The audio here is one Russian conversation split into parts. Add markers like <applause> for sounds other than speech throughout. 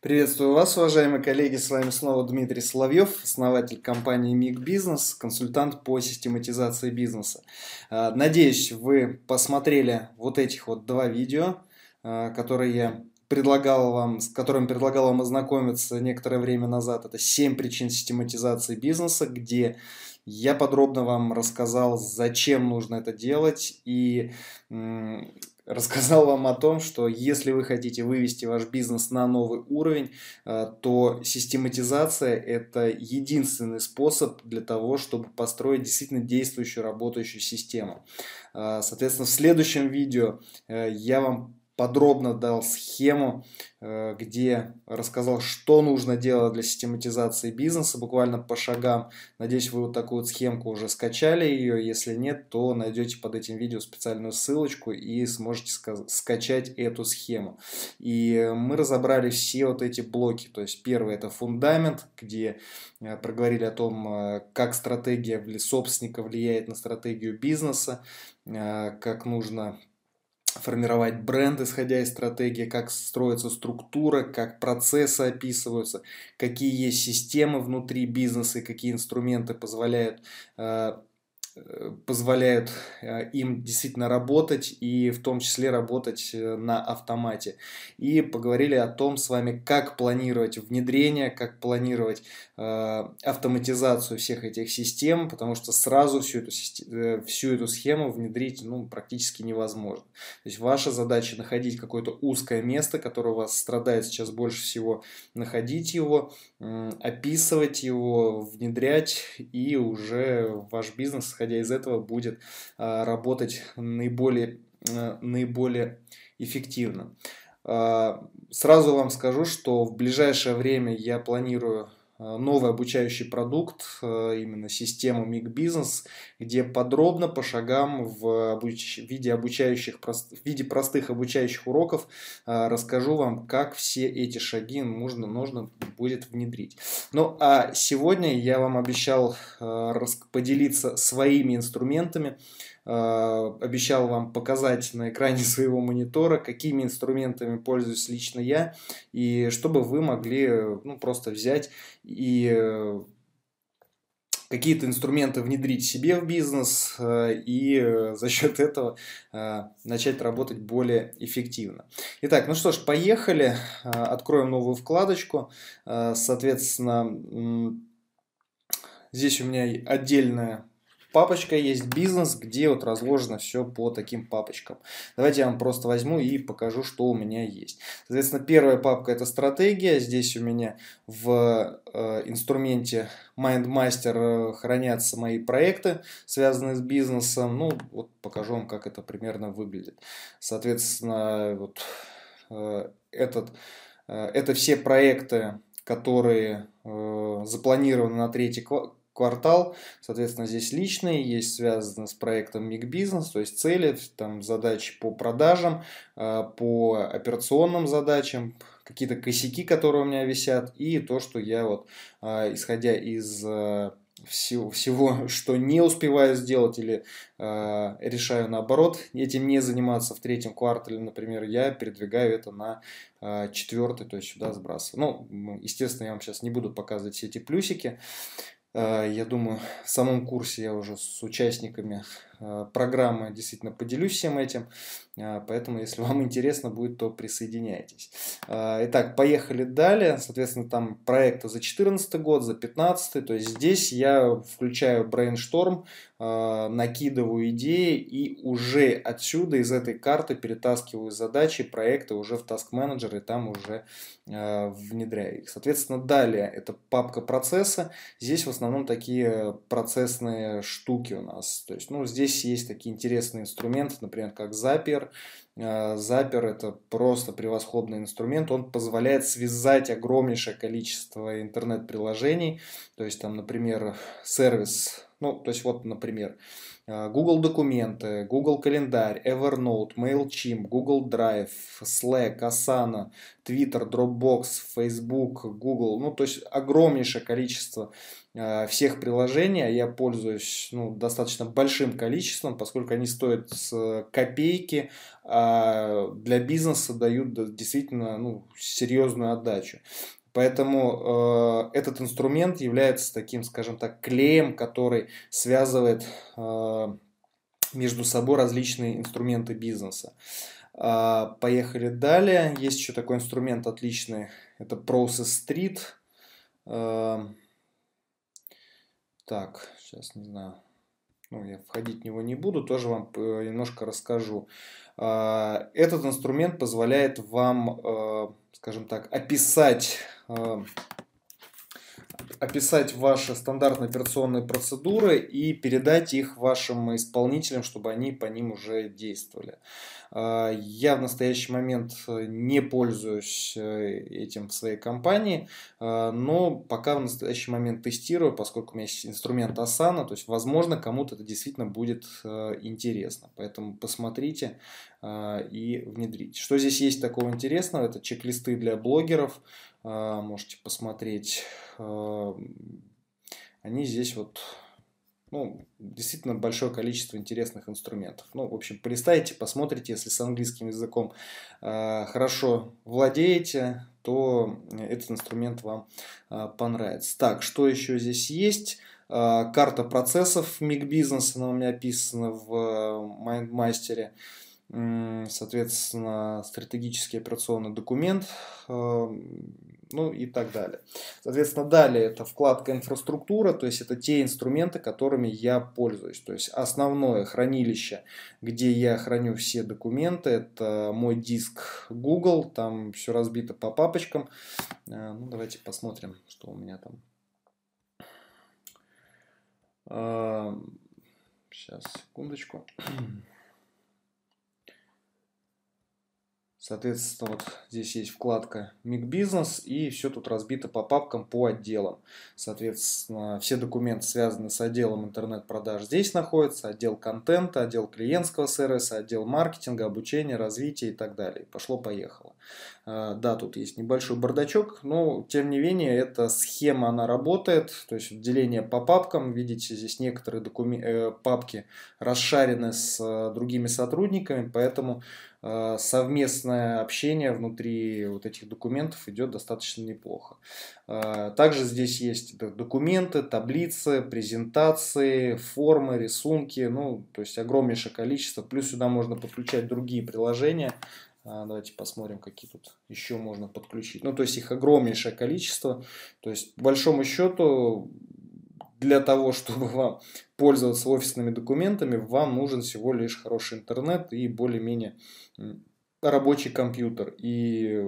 Приветствую вас, уважаемые коллеги. С вами снова Дмитрий Соловьев, основатель компании МИГ Бизнес, консультант по систематизации бизнеса. А, надеюсь, вы посмотрели вот этих вот два видео, а, которые я предлагал вам, с которым предлагал вам ознакомиться некоторое время назад. Это 7 причин систематизации бизнеса, где я подробно вам рассказал, зачем нужно это делать и рассказал вам о том, что если вы хотите вывести ваш бизнес на новый уровень, э, то систематизация – это единственный способ для того, чтобы построить действительно действующую, работающую систему. Э, соответственно, в следующем видео э, я вам подробно дал схему, э, где рассказал, что нужно делать для систематизации бизнеса, буквально по шагам. Надеюсь, вы вот такую вот схемку уже скачали ее. Если нет, то найдете под этим видео специальную ссылочку и сможете скачать эту схему. И мы разобрали все вот эти блоки. То есть первый это фундамент, где э, проговорили о том, э, как стратегия собственника влияет на стратегию бизнеса, как нужно формировать бренд, исходя из стратегии, как строится структура, как процессы описываются, какие есть системы внутри бизнеса и какие инструменты позволяют э, позволяют э, им действительно работать и в том числе работать э, на автомате. И поговорили о том с вами, как планировать внедрение, как планировать автоматизацию всех этих систем, потому что сразу всю эту, всю эту схему внедрить ну, практически невозможно. То есть ваша задача находить какое-то узкое место, которое у вас страдает сейчас больше всего, находить его, описывать его, внедрять и уже ваш бизнес, исходя из этого, будет а, работать наиболее, а, наиболее эффективно. А, сразу вам скажу, что в ближайшее время я планирую новый обучающий продукт, э, именно систему MIG Business, где подробно по шагам в обуч... виде, обучающих, в виде простых обучающих уроков э, расскажу вам, как все эти шаги нужно, нужно будет внедрить. Ну а сегодня я вам обещал поделиться своими инструментами, Э, обещал вам показать на экране <laughs> своего монитора, какими инструментами пользуюсь лично я, и чтобы вы могли ну, просто взять и э, какие-то инструменты внедрить себе в бизнес э, и за счет этого начать работать более эффективно. Итак, ну что ж, поехали. Откроем новую вкладочку. Соответственно, здесь у меня отдельная папочка есть бизнес, где вот разложено все по таким папочкам. Давайте я вам просто возьму и покажу, что у меня есть. Соответственно, первая папка это стратегия. Здесь у меня в э, инструменте MindMaster э, хранятся мои проекты, связанные с бизнесом. Ну, вот покажу вам, как это примерно выглядит. Соответственно, вот э, этот, э, это все проекты, которые э, запланированы на третий квартал. Соответственно, здесь личные, есть связано с проектом Миг Бизнес, то есть цели, там задачи по продажам, э, по операционным задачам, какие-то косяки, которые у меня висят, и то, что я вот, э, исходя из э, всего, всего, <laughs> что не успеваю сделать или э, решаю наоборот этим не заниматься в третьем квартале, например, я передвигаю это на э, четвертый, то есть сюда сбрасываю. Ну, естественно, я вам сейчас не буду показывать все эти плюсики. Э, я думаю, в самом курсе я уже с участниками программы действительно поделюсь всем этим. Э, поэтому, если вам интересно будет, то присоединяйтесь. Итак, поехали далее. Соответственно, там проекты за 2014 год, за 2015. То есть здесь я включаю brainstorm, накидываю идеи и уже отсюда, из этой карты перетаскиваю задачи, проекты уже в Task Manager и там уже внедряю их. Соответственно, далее это папка процесса. Здесь в основном такие процессные штуки у нас. То есть, ну, здесь есть такие интересные инструменты, например, как Zapier. Э, Zapier это просто превосходный инструмент. Он позволяет связать огромнейшее количество интернет-приложений. То есть, там, например, сервис, ну, то есть, вот, например, э, Google документы, Google календарь, Evernote, MailChimp, Google Drive, Slack, Asana, Twitter, Dropbox, Facebook, Google. Ну, то есть огромнейшее количество всех приложений, а я пользуюсь ну, достаточно большим количеством, поскольку они стоят с копейки, а для бизнеса дают действительно ну, серьезную отдачу. Поэтому э, этот инструмент является таким, скажем так, клеем, который связывает э, между собой различные инструменты бизнеса. Э, поехали далее. Есть еще такой инструмент отличный. Это Process Street. Э, так, сейчас не знаю. Ну, я входить в него не буду, тоже вам э, немножко расскажу. Э, этот инструмент позволяет вам, э, скажем так, описать описать ваши стандартные операционные процедуры и передать их вашим исполнителям, чтобы они по ним уже действовали. Э, я в настоящий момент не пользуюсь э, этим в своей компании, но пока в настоящий момент тестирую, поскольку у меня есть инструмент Asana, то есть, возможно, кому-то это действительно будет интересно. Поэтому посмотрите и внедрите. Что здесь есть такого интересного? Это чек-листы для блогеров, а, можете посмотреть. А, они здесь вот, ну, действительно большое количество интересных инструментов. Ну, в общем, полистайте, посмотрите, если с английским языком а, хорошо владеете, то этот инструмент вам понравится. Так, что еще здесь есть? Карта процессов MIG Business, она у меня описана в MindMaster соответственно, стратегический операционный документ, ну и так далее. Соответственно, далее это вкладка инфраструктура, то есть это те инструменты, которыми я пользуюсь. То есть основное хранилище, где я храню все документы, это мой диск Google, там все разбито по папочкам. Э, ну, давайте посмотрим, что у меня там. Сейчас, э, секундочку. <clears throat> Соответственно, вот здесь есть вкладка Миг Бизнес и все тут разбито по папкам, по отделам. Соответственно, все документы связаны с отделом интернет-продаж здесь находятся, отдел контента, отдел клиентского сервиса, отдел маркетинга, обучения, развития и так далее. Пошло-поехало. А, да, тут есть небольшой бардачок, но тем не менее эта схема, она работает, то есть деление по папкам, видите, здесь некоторые докумен... Э, папки расшарены с э, другими сотрудниками, поэтому Э, совместное общение внутри вот этих документов идет достаточно неплохо. Э, также здесь есть документы, таблицы, презентации, формы, рисунки, ну, то есть огромнейшее количество. Плюс сюда можно подключать другие приложения. Э, давайте посмотрим, какие тут еще можно подключить. Ну, то есть их огромнейшее количество. То есть, по большому счету, для того, <laughs> чтобы вам пользоваться офисными документами, вам нужен всего лишь хороший интернет и более-менее рабочий компьютер. И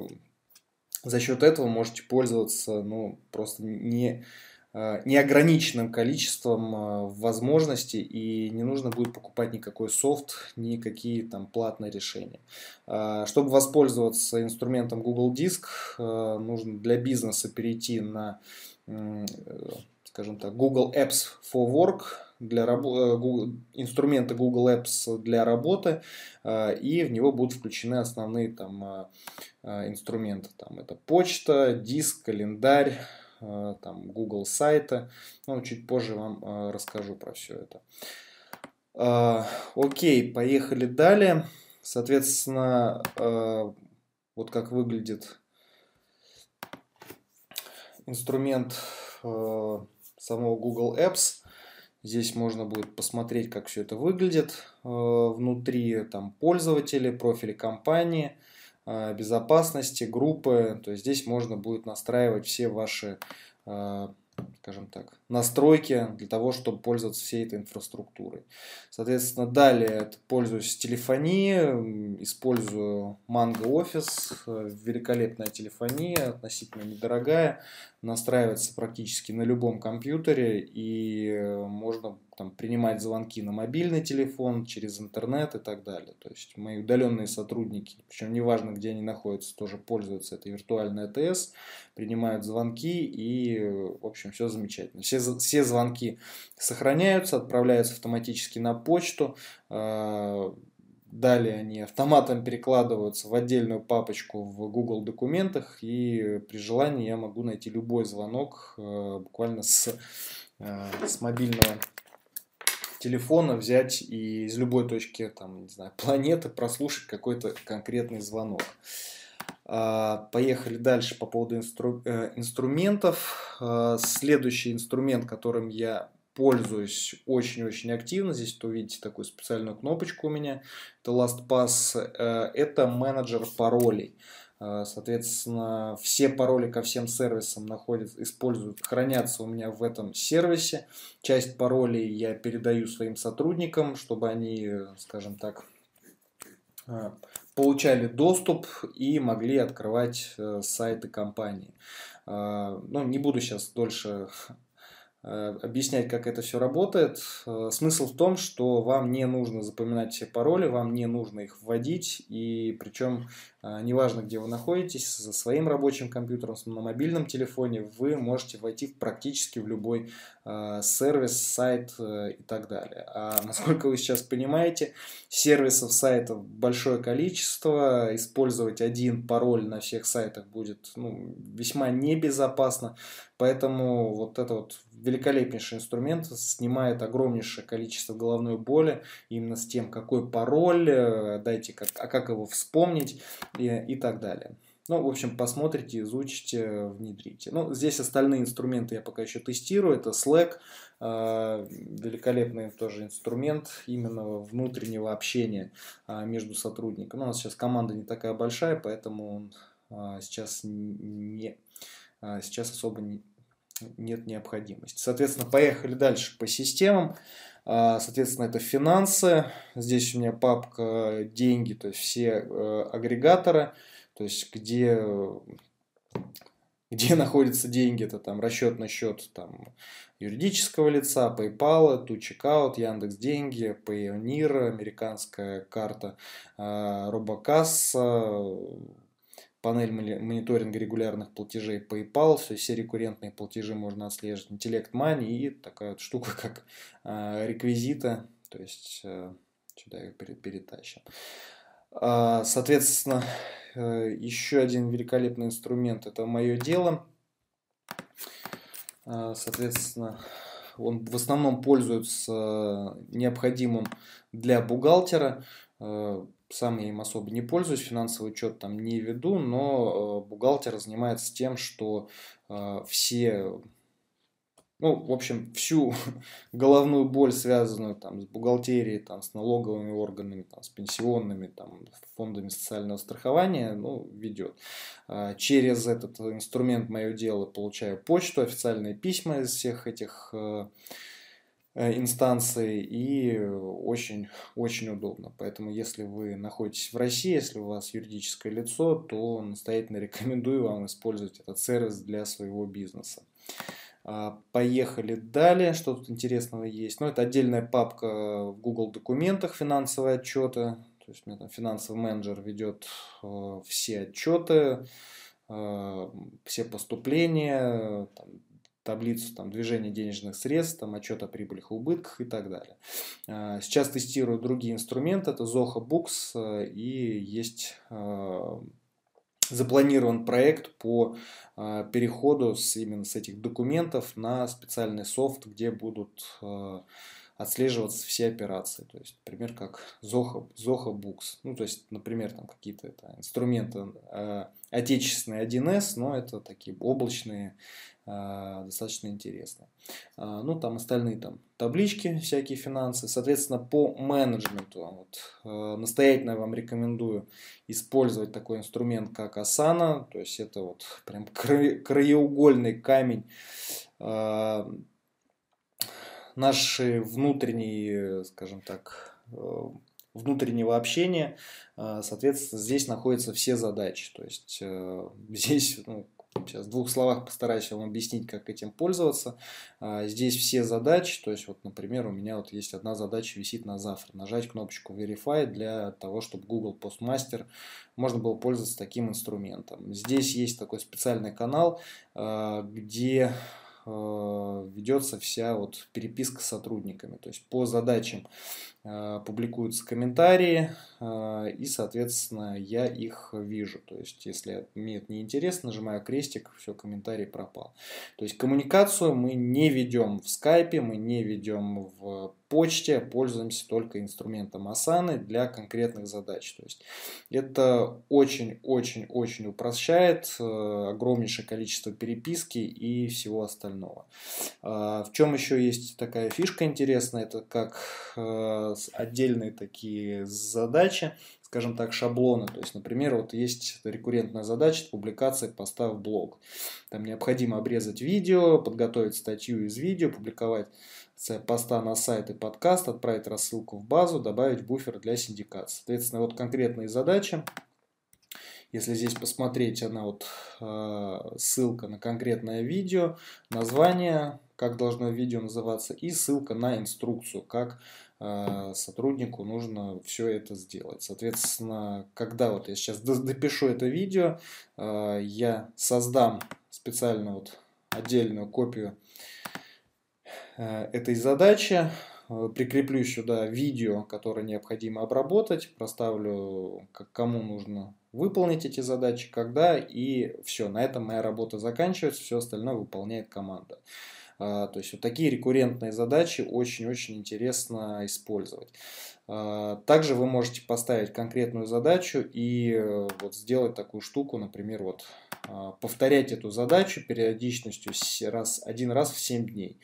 за счет этого можете пользоваться ну, просто не, а, неограниченным количеством а, возможностей и не нужно будет покупать никакой софт, никакие там платные решения. А, чтобы воспользоваться инструментом Google Диск, нужно для бизнеса перейти на скажем так, Google Apps for Work, для э, инструменты Google Apps для работы, э, и в него будут включены основные там э, инструменты. Там это почта, диск, календарь, там Google сайты. Ну, чуть позже вам расскажу про все это. Окей, поехали далее. Соответственно, вот как выглядит инструмент самого Google Apps. Здесь можно будет посмотреть, как все это выглядит э, внутри там, пользователи, профили компании, э, безопасности, группы. То есть здесь можно будет настраивать все ваши э, скажем так, настройки для того, чтобы пользоваться всей этой инфраструктурой. Соответственно, далее пользуюсь телефонией, использую Mango Office, великолепная телефония, относительно недорогая, настраивается практически на любом компьютере и можно там, принимать звонки на мобильный телефон, через интернет и так далее. То есть мои удаленные сотрудники, причем неважно, где они находятся, тоже пользуются этой виртуальной АТС, принимают звонки и, в общем, все замечательно. Все, все звонки сохраняются, отправляются автоматически на почту, а, Далее они автоматом перекладываются в отдельную папочку в Google документах, и при желании я могу найти любой звонок э, буквально с с мобильного телефона взять и из любой точки там, не знаю, <laughs> планеты прослушать какой-то конкретный звонок. А, поехали дальше по поводу инстру э, инструментов. А, следующий инструмент, которым я пользуюсь очень-очень активно, здесь вы увидите такую специальную кнопочку у меня, это LastPass, э, это менеджер паролей. А, соответственно, все пароли ко всем сервисам находятся, используют, хранятся у меня в этом сервисе. Часть паролей я передаю своим сотрудникам, чтобы они, скажем так, получали доступ и могли открывать э, сайты компании. А, ну, не буду сейчас дольше <laughs> объяснять, как это все работает. Э, смысл в том, что вам не нужно запоминать все пароли, вам не нужно их вводить, и причем э, неважно, где вы находитесь, за своим рабочим компьютером, на мобильном телефоне, вы можете войти практически в любой сервис, сайт и так далее. А <laughs> насколько вы сейчас понимаете, сервисов, сайтов большое количество, использовать один пароль на всех сайтах будет ну, весьма небезопасно, поэтому вот это вот великолепнейший инструмент, снимает огромнейшее количество головной боли именно с тем, какой пароль, э, дайте, как, а как его вспомнить и, и так далее. Ну, в общем, посмотрите, изучите, внедрите. Ну, здесь остальные инструменты я пока еще тестирую. Это Slack, э, великолепный тоже инструмент именно внутреннего общения э, между сотрудниками. Ну, у нас сейчас команда не такая большая, поэтому он сейчас не сейчас особо не, нет необходимости. Соответственно, поехали дальше по системам. А, соответственно, это финансы. Здесь у меня папка деньги, то есть все э, агрегаторы, то есть где, где <laughs> находятся деньги, это там расчетный счет там, юридического лица, PayPal, ToCheckout, Яндекс Деньги, Payoneer, американская карта, Робокасса, панель мониторинга регулярных платежей PayPal, все, все рекуррентные платежи можно отслеживать, Intellect Money и такая вот штука, <laughs> как э, реквизита, то есть э, сюда их перетащим. Э, соответственно, э, еще один великолепный инструмент – это «Мое дело». Э, соответственно, он в основном пользуется необходимым для бухгалтера. Сам я им особо не пользуюсь, финансовый учет там не веду, но э, бухгалтер занимается тем, что э, все, ну, в общем, всю <laughs> головную боль, связанную там с бухгалтерией, там, с налоговыми органами, там, с пенсионными, там, фондами социального страхования, ну, ведет. Э, через этот инструмент мое дело получаю почту, официальные письма из всех этих инстанции и очень-очень <laughs> удобно. Поэтому, если вы находитесь в России, если у вас юридическое лицо, то настоятельно <laughs> рекомендую вам использовать этот сервис для своего бизнеса. А, поехали далее. Что тут интересного есть? Ну, это отдельная папка в Google документах финансовые отчеты. То есть у меня там финансовый менеджер ведет э, все отчеты, э, все поступления, там, таблицу там, движения денежных средств, там, отчет о прибылях и убытках и так далее. А, сейчас тестирую другие инструменты, это Zoho Books э, и есть э, запланирован проект по э, переходу с, именно с этих документов на специальный софт, где будут отслеживаться все операции. То есть, например, как Zoho, Zoho Books. Ну, то есть, например, там какие-то это, инструменты э, отечественные 1С, но это такие облачные а, достаточно интересно. А, ну, там остальные там таблички, всякие финансы. Соответственно, по менеджменту вот, а, настоятельно вам рекомендую использовать такой инструмент, как Asana. То есть, это вот прям краеугольный камень нашей внутренней, скажем так, внутреннего общения, соответственно, здесь находятся все задачи. То есть <laughs> здесь ну, Сейчас в двух словах постараюсь вам объяснить, как этим пользоваться. А, здесь все задачи, то есть вот, например, у меня вот есть одна задача висит на завтра. Нажать кнопочку Verify для того, чтобы Google Postmaster можно было пользоваться таким инструментом. Здесь есть такой специальный канал, где ведется вся вот переписка с сотрудниками. То есть по задачам Э, публикуются комментарии, э, и, соответственно, я их вижу. То есть, если мне это не интересно, нажимаю крестик, все, комментарий пропал. То есть, коммуникацию мы не ведем в скайпе, мы не ведем в почте, пользуемся только инструментом Asana для конкретных задач. То есть, это очень-очень-очень упрощает э, огромнейшее количество переписки и всего остального. В чем еще есть такая фишка интересная, это как отдельные такие задачи, скажем так, шаблоны. То есть, например, вот есть рекуррентная задача публикации поста в блог. Там необходимо обрезать видео, подготовить статью из видео, публиковать поста на сайт и подкаст, отправить рассылку в базу, добавить буфер для синдикации. Соответственно, вот конкретные задачи. Если здесь посмотреть, она вот э, ссылка на конкретное видео, название, как должно видео называться, и ссылка на инструкцию, как а, сотруднику нужно все это сделать. Соответственно, когда вот я сейчас допишу это видео, а, я создам специально вот отдельную копию этой задачи, прикреплю сюда видео, которое необходимо обработать, проставлю, кому нужно выполнить эти задачи, когда, и все, на этом моя работа заканчивается, все остальное выполняет команда. А, то есть вот такие рекуррентные задачи очень-очень интересно использовать. А, также вы можете поставить конкретную задачу и э, вот сделать такую штуку, например, вот а, повторять эту задачу периодичностью раз, один раз в 7 дней.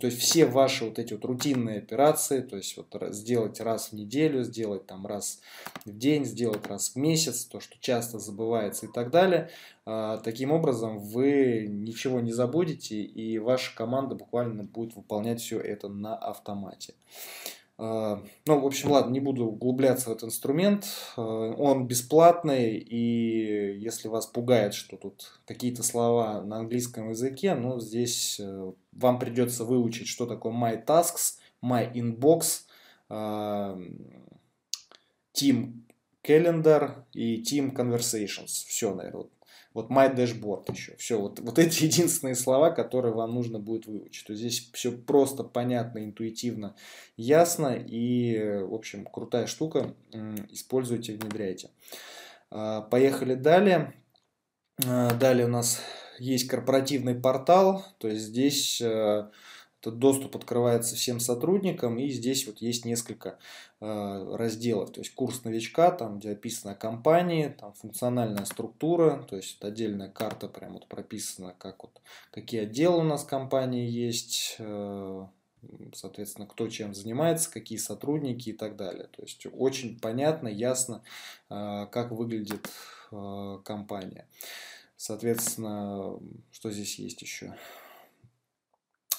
То есть все ваши вот эти вот рутинные операции, то есть вот сделать раз в неделю, сделать там раз в день, сделать раз в месяц, то, что часто забывается и так далее. А, таким образом вы ничего не забудете и ваша команда буквально будет выполнять все это на автомате. А, ну, в общем, ладно, не буду углубляться в этот инструмент. А, он бесплатный, и если вас пугает, что тут какие-то слова на английском языке, ну, здесь э, вам придется выучить, что такое My Tasks, My Inbox, Team Calendar и Team Conversations. Все, наверное, вот вот my dashboard еще. Все, вот, вот эти <laughs> единственные слова, которые вам нужно будет выучить. То здесь все просто, понятно, интуитивно, ясно и, в общем, крутая штука. Используйте, внедряйте. А, поехали далее. А, далее у нас есть корпоративный портал, то есть здесь э, этот доступ открывается всем сотрудникам, и здесь вот есть несколько э, разделов. То есть курс новичка, там где описана компания, там функциональная структура, то есть вот отдельная карта прям вот прописана, как вот, какие отделы у нас компании есть, э, соответственно, кто чем занимается, какие сотрудники и так далее. То есть очень понятно, ясно, э, как выглядит э, компания. Соответственно, что здесь есть еще?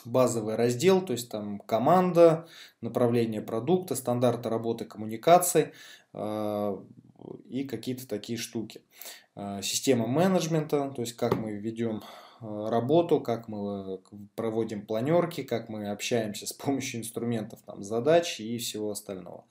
Базовый раздел, то есть там команда, направление продукта, стандарты работы коммуникаций э, и какие-то такие штуки. Э, система менеджмента, то есть как мы ведем работу, как мы проводим планерки, как мы общаемся с помощью инструментов там, задач и всего остального.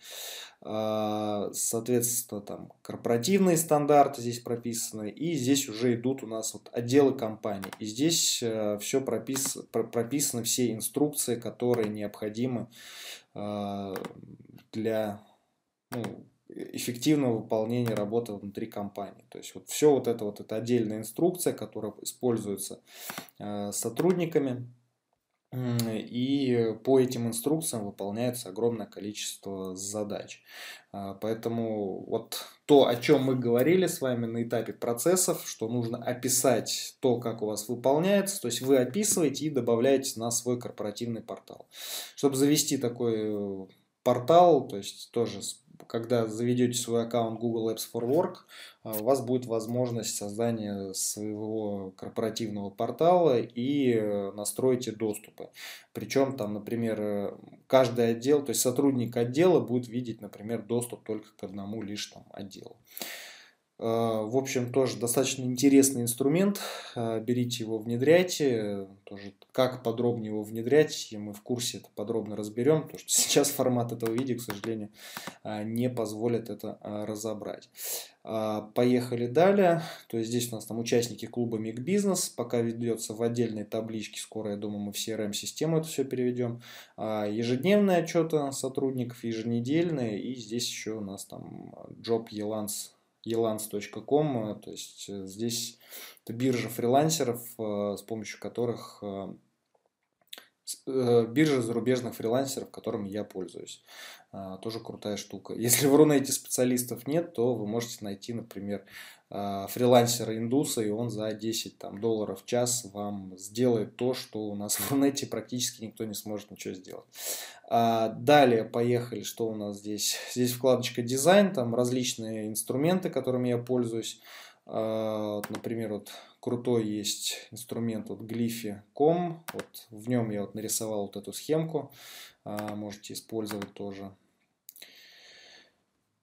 А, соответственно, там корпоративные стандарты здесь прописаны, и здесь уже идут у нас вот отделы компании. И здесь э, все пропис, прописаны все инструкции, которые необходимы для ну, эффективного выполнения работы внутри компании. То есть вот все вот это вот это отдельная инструкция, которая используется э, сотрудниками и по этим инструкциям выполняется огромное количество задач. А, поэтому вот то, о чем мы говорили с вами на этапе процессов, что нужно описать то, как у вас выполняется, то есть вы описываете и добавляете на свой корпоративный портал. Чтобы завести такой э, портал, то есть тоже когда заведете свой аккаунт Google Apps for Work, а, у вас будет возможность создания своего корпоративного портала и э, настроите доступы. Причем там, например, э, каждый отдел, то есть сотрудник отдела будет видеть, например, доступ только к одному лишь там отделу. В общем, тоже достаточно интересный инструмент. Берите его, внедряйте. Тоже как подробнее его внедрять, мы в курсе это подробно разберем, потому что <laughs> сейчас формат этого видео, к сожалению, не позволит это разобрать. Поехали далее. То есть здесь у нас там участники клуба Миг Бизнес. Пока ведется в отдельной табличке. Скоро, я думаю, мы в CRM-систему это все переведем. Ежедневные отчеты сотрудников, еженедельные. И здесь еще у нас там Job Elance elance.com, то есть э, здесь это биржа фрилансеров, э, с помощью которых э, биржа зарубежных фрилансеров, которыми я пользуюсь. А, тоже крутая штука. Если в Рунете специалистов нет, то вы можете найти, например, а, фрилансера индуса, и он за 10 там, долларов в час вам сделает то, что у нас в Рунете практически никто не сможет ничего сделать. А, далее поехали, что у нас здесь? Здесь вкладочка дизайн, там различные инструменты, которыми я пользуюсь. Например, вот крутой есть инструмент от Glyphy.com. Вот в нем я вот нарисовал вот эту схемку. А, можете использовать тоже.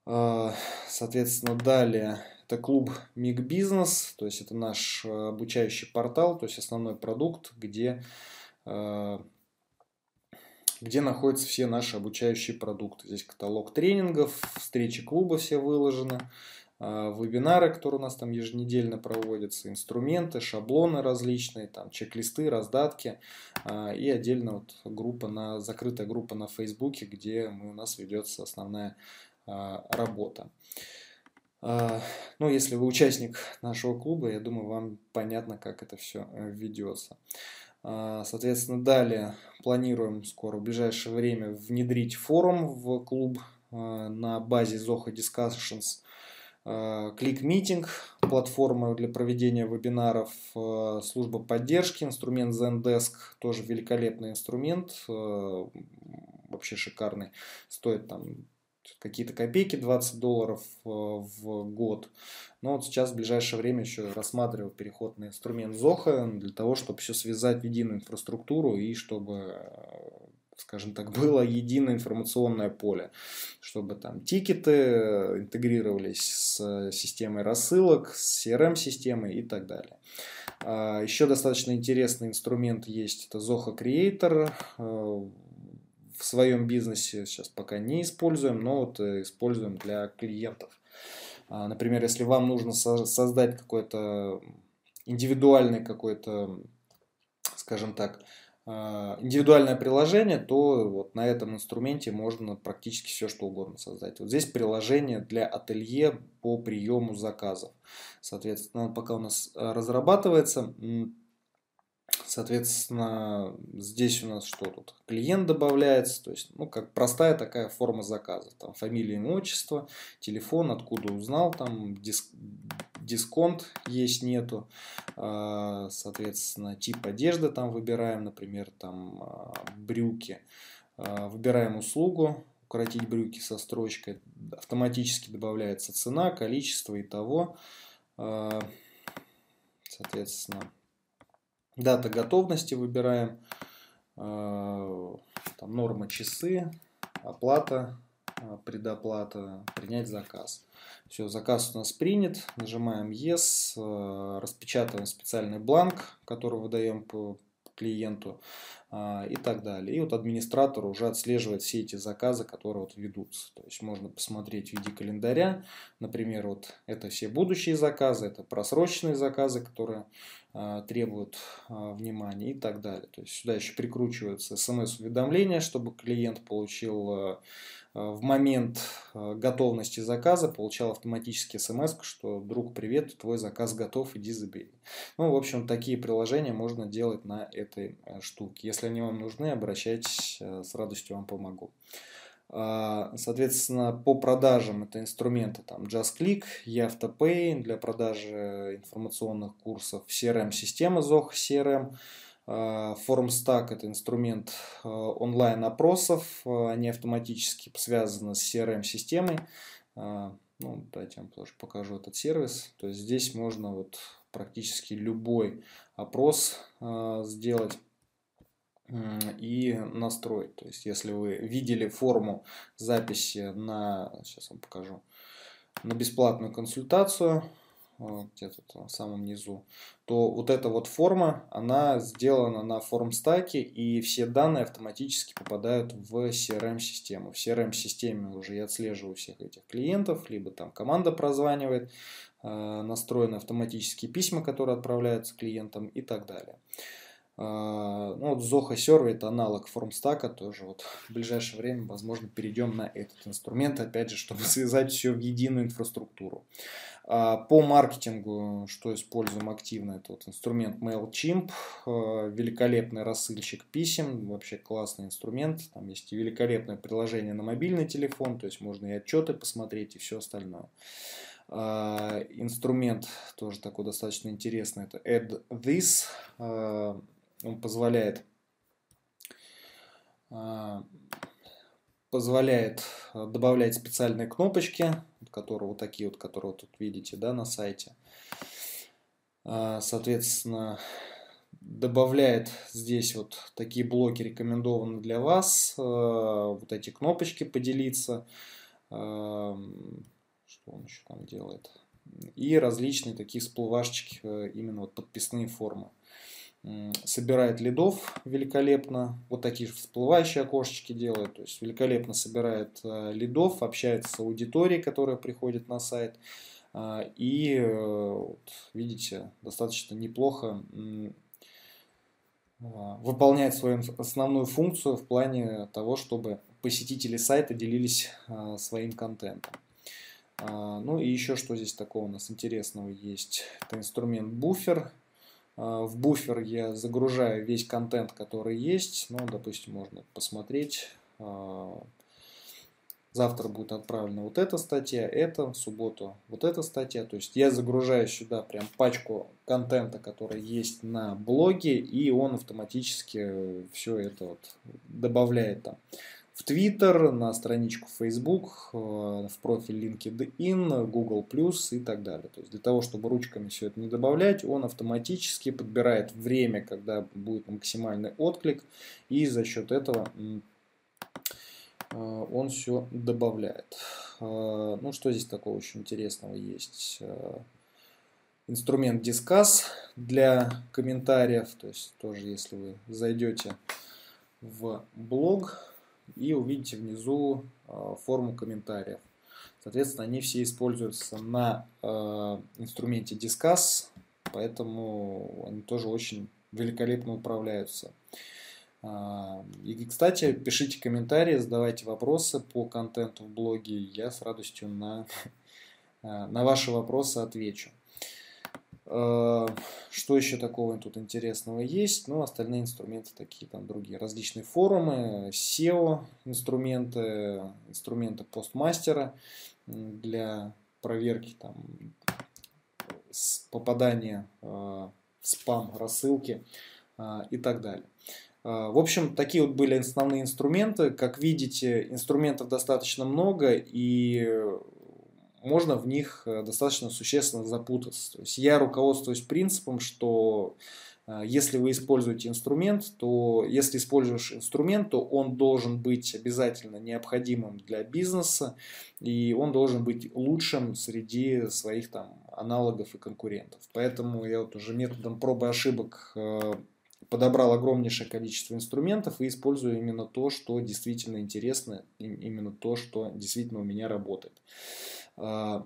А, соответственно, далее это клуб Миг Бизнес, то есть это наш обучающий портал, то есть основной продукт, где, где находятся все наши обучающие продукты. Здесь каталог тренингов, встречи клуба все выложены. А, вебинары, которые у нас там еженедельно проводятся, инструменты, шаблоны различные, там чек-листы, раздатки а, и отдельно вот группа на закрытая группа на Фейсбуке, где у нас ведется основная а, работа. Ну, если вы участник нашего клуба, я думаю, вам понятно, как это все э, ведется. Соответственно, далее планируем скоро в ближайшее время внедрить форум в клуб на базе Zoho Discussions. Click Meeting, платформа для проведения вебинаров, э, служба поддержки, инструмент Zendesk, тоже великолепный инструмент, э, вообще шикарный, стоит там какие-то копейки, 20 долларов э, в год. Но вот сейчас в ближайшее время еще рассматриваю переход на инструмент Zoho для того, чтобы все связать в единую инфраструктуру и чтобы скажем так, было единое информационное поле, чтобы там тикеты интегрировались с системой рассылок, с CRM-системой и так далее. А, Еще достаточно интересный инструмент есть, это Zoho Creator. А, в своем бизнесе сейчас пока не используем, но вот э, используем для клиентов. А, например, если вам нужно создать какой-то индивидуальный какой-то, скажем так, индивидуальное приложение, то вот на этом инструменте можно практически все что угодно создать. Вот здесь приложение для ателье по приему заказов. Соответственно, пока у нас а, разрабатывается, Соответственно, здесь у нас что тут? Клиент добавляется, то есть, ну, как простая такая форма заказа. Там фамилия, имя, отчество, телефон, откуда узнал, там диск, дисконт есть, нету. А, соответственно, тип одежды там выбираем, например, там а, брюки. А, выбираем услугу, укоротить брюки со строчкой. Автоматически добавляется цена, количество и того. Соответственно, Дата готовности выбираем. Э, там норма часы, оплата, э, предоплата, принять заказ. Все, заказ у нас принят. Нажимаем Yes, э, распечатываем специальный бланк, который выдаем по клиенту и так далее. И вот администратор уже отслеживает все эти заказы, которые вот ведутся. То есть можно посмотреть в виде календаря. Например, вот это все будущие заказы, это просроченные заказы, которые а, требуют а, внимания и так далее. То есть сюда еще прикручиваются смс-уведомления, чтобы клиент получил а, в момент готовности заказа, получал автоматически смс, что друг, привет, твой заказ готов, иди забери. Ну, в общем, такие приложения можно делать на этой штуке. Если они вам нужны, обращайтесь, с радостью вам помогу. А, соответственно, по продажам это инструменты там JustClick, eAutoPay для продажи информационных курсов, CRM-система ZOH CRM, FormStack это инструмент а, онлайн-опросов, а, они автоматически связаны с CRM-системой. Ну, давайте я вам тоже покажу этот сервис. То есть здесь можно вот практически любой опрос сделать и настроить. То есть, если вы видели форму записи на, сейчас вам покажу, на бесплатную консультацию, где-то в самом низу, то вот эта вот форма, она сделана на формстаке, и все данные автоматически попадают в CRM-систему. В CRM-системе уже я отслеживаю всех этих клиентов, либо там команда прозванивает, э, настроены автоматические письма, которые отправляются клиентам и так далее. Э, ну, вот Zoho Server это аналог формстака, тоже вот в ближайшее время, возможно, перейдем на этот инструмент, опять же, чтобы <laughs> связать все в единую инфраструктуру. А, по маркетингу, что используем активно, это вот инструмент MailChimp, а, великолепный рассылщик писем, вообще классный инструмент. Там есть и великолепное приложение на мобильный телефон, то есть можно и отчеты посмотреть, и все остальное. А, инструмент тоже такой достаточно интересный, это Add This. Он позволяет позволяет э, добавлять специальные кнопочки, которые вот такие вот, которые вот тут видите, да, на сайте. А, соответственно, добавляет здесь вот такие блоки рекомендованы для вас, вот эти кнопочки поделиться, что он еще там делает, и различные такие всплывашечки, именно вот подписные формы собирает лидов великолепно, вот такие всплывающие окошечки делает, то есть великолепно собирает э, лидов, общается с аудиторией, которая приходит на сайт, а, и, э, вот, видите, достаточно неплохо а, выполняет свою основную функцию в плане того, чтобы посетители сайта делились а, своим контентом. Ну и еще что здесь такого у нас интересного есть. Это инструмент буфер. А, в буфер я загружаю весь контент, который есть. Ну, допустим, можно посмотреть. А, завтра будет отправлена вот эта статья, это, в субботу вот эта статья. То есть я загружаю сюда прям пачку контента, который есть на блоге, и он автоматически все это вот добавляет там в Twitter, на страничку Facebook, э, в профиль LinkedIn, Google+, и так далее. То есть для того, чтобы ручками все это не добавлять, он автоматически подбирает время, когда будет максимальный отклик, и за счет этого э, он все добавляет. Э, ну, что здесь такого очень интересного есть? Инструмент Discuss для комментариев, то есть тоже если вы зайдете в блог, и увидите внизу а, форму комментариев. Соответственно, они все используются на э, инструменте Discuss, поэтому они тоже очень великолепно управляются. А, и, кстати, пишите комментарии, задавайте вопросы по контенту в блоге. Я с радостью на, <laughs> на ваши вопросы отвечу. Э, что еще такого тут интересного есть? Ну, остальные инструменты такие там другие. Различные форумы, SEO инструменты, инструменты постмастера для проверки там попадания э, в спам, рассылки э, и так далее. В общем, такие вот были основные инструменты. Как видите, инструментов достаточно много, и можно в них э, достаточно существенно запутаться. То есть я руководствуюсь принципом, что э, если вы используете инструмент, то если используешь инструмент, то он должен быть обязательно необходимым для бизнеса, и он должен быть лучшим среди своих там аналогов и конкурентов. Поэтому я вот уже методом пробы ошибок э, подобрал огромнейшее количество инструментов и использую именно то, что действительно интересно, именно то, что действительно у меня работает. А,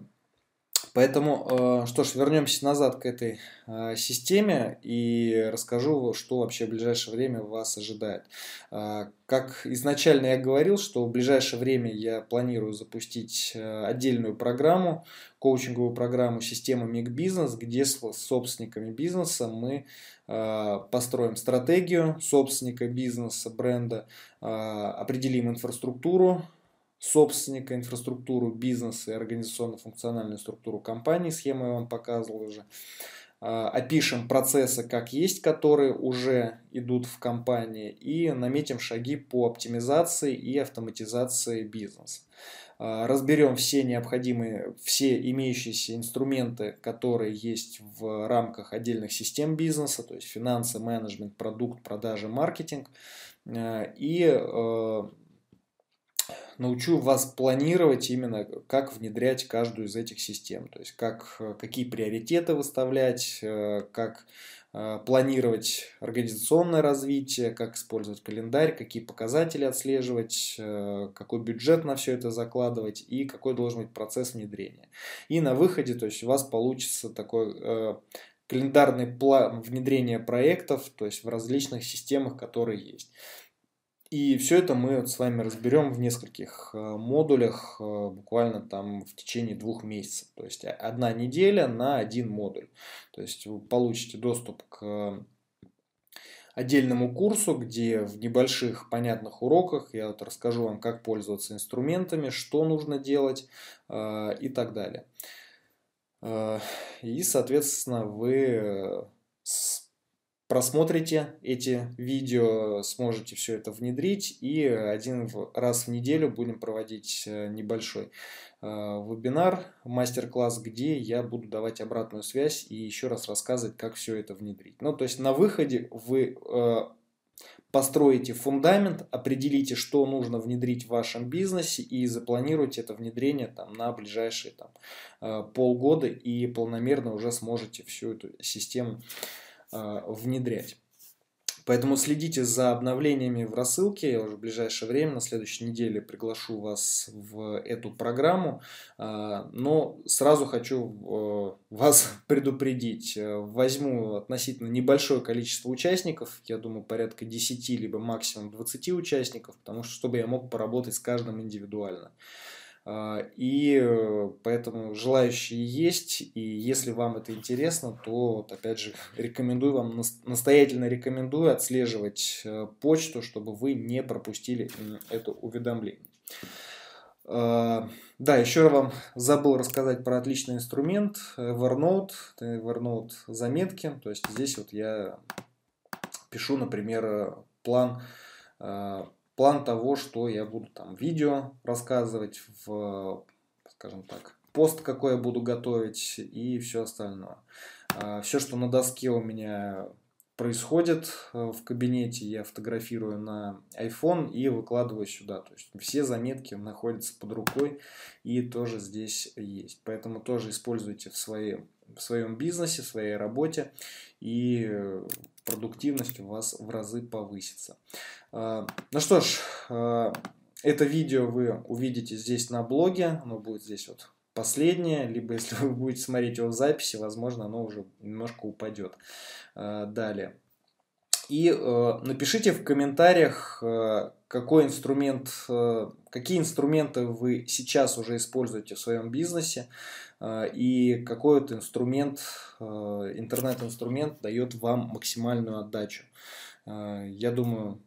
поэтому, а, что ж, вернемся назад к этой а, системе и расскажу, что вообще в ближайшее время вас ожидает. Как изначально я говорил, что в ближайшее время я планирую запустить отдельную программу, коучинговую программу системы Миг Бизнес, где с собственниками бизнеса мы построим стратегию собственника бизнеса, бренда, определим инфраструктуру, собственника, инфраструктуру бизнеса и организационно-функциональную структуру компании, схему я вам показывал уже. А, опишем процессы, как есть, которые уже идут в компании, и наметим шаги по оптимизации и автоматизации бизнеса. А, разберем все необходимые, все имеющиеся инструменты, которые есть в рамках отдельных систем бизнеса, то есть финансы, менеджмент, продукт, продажи, маркетинг. А, и научу вас планировать именно, как внедрять каждую из этих систем. То есть, как, э, какие приоритеты выставлять, э, как э, планировать организационное развитие, как использовать календарь, какие показатели отслеживать, какой бюджет на все это закладывать и какой должен быть процесс внедрения. И на выходе, то есть у вас получится такой календарный план внедрения проектов, то есть в различных системах, которые есть. И все это мы с вами разберем в нескольких э, модулях, э, буквально там в течение двух месяцев. То есть одна неделя на один модуль. То есть вы получите доступ к отдельному курсу, где в небольших понятных уроках я вот расскажу вам, как пользоваться инструментами, что нужно делать э, и так далее. И, соответственно, вы просмотрите эти видео, сможете все это внедрить и один раз в неделю будем проводить э, небольшой э, вебинар, мастер-класс, где я буду давать обратную связь и еще раз рассказывать, как все это внедрить. Ну, то есть на выходе вы э, построите фундамент, определите, что нужно внедрить в вашем бизнесе и запланируйте это внедрение там, на ближайшие там, полгода и полномерно уже сможете всю эту систему внедрять. Поэтому следите за обновлениями в рассылке. Я уже в ближайшее время, на следующей неделе, приглашу вас в эту программу. А, но сразу хочу а, вас <laughs> предупредить. Возьму относительно небольшое количество участников. Я думаю, порядка 10 либо максимум 20 участников. Потому что, чтобы я мог поработать с каждым индивидуально. А, и э, поэтому желающие есть, и если вам это интересно, то, вот, опять же, рекомендую вам, настоятельно рекомендую отслеживать э, почту, чтобы вы не пропустили это уведомление. А, да, еще вам забыл рассказать про отличный инструмент Evernote, Evernote заметки, то есть здесь вот я пишу, например, план план того, что я буду там видео рассказывать, в, скажем так, пост какой я буду готовить и все остальное. А, все, что на доске у меня происходит э, в кабинете, я фотографирую на iPhone и выкладываю сюда. То есть все заметки находятся под рукой и тоже здесь есть. Поэтому тоже используйте в, своей, в своем бизнесе, в своей работе и э, продуктивность у вас в разы повысится. А, ну что ж, а, это видео вы увидите здесь на блоге, оно будет здесь вот последнее, либо если <laughs> вы будете смотреть его в записи, возможно, оно уже немножко упадет а, далее. И э, напишите в комментариях, э, какой инструмент, э, какие инструменты вы сейчас уже используете в своем бизнесе э, и какой вот инструмент, э, интернет-инструмент дает вам максимальную отдачу. Э, я думаю,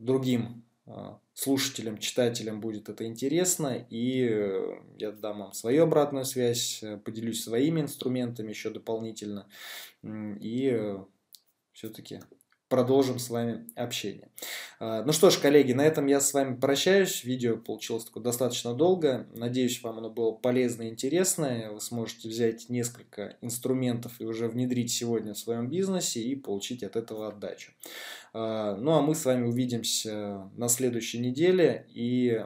другим слушателям, читателям будет это интересно, и я дам вам свою обратную связь, поделюсь своими инструментами еще дополнительно, и все-таки продолжим с вами общение. А, ну что ж, коллеги, на этом я с вами прощаюсь. Видео получилось такое достаточно долго. Надеюсь, вам оно было полезно и интересно. Вы сможете взять несколько инструментов и уже внедрить сегодня в своем бизнесе и получить от этого отдачу. А, ну а мы с вами увидимся на следующей неделе. И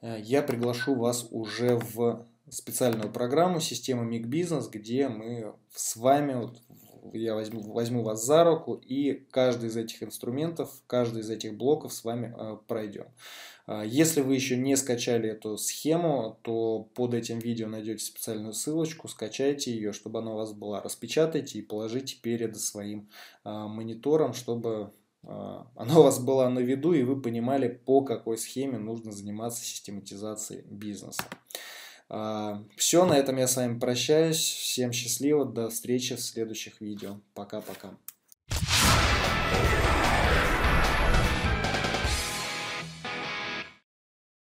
э, я приглашу вас уже в специальную программу системы Миг Бизнес, где мы с вами вот я возьму, возьму вас за руку и каждый из этих инструментов, каждый из этих блоков с вами э, пройдем. А, если вы еще не скачали эту схему, то под этим видео найдете специальную ссылочку, скачайте ее, чтобы она у вас была. Распечатайте и положите перед своим э, монитором, чтобы э, она у вас была на виду и вы понимали, по какой схеме нужно заниматься систематизацией бизнеса. А, Все, на этом я с вами прощаюсь. Всем счастливо, до встречи в следующих видео. Пока-пока.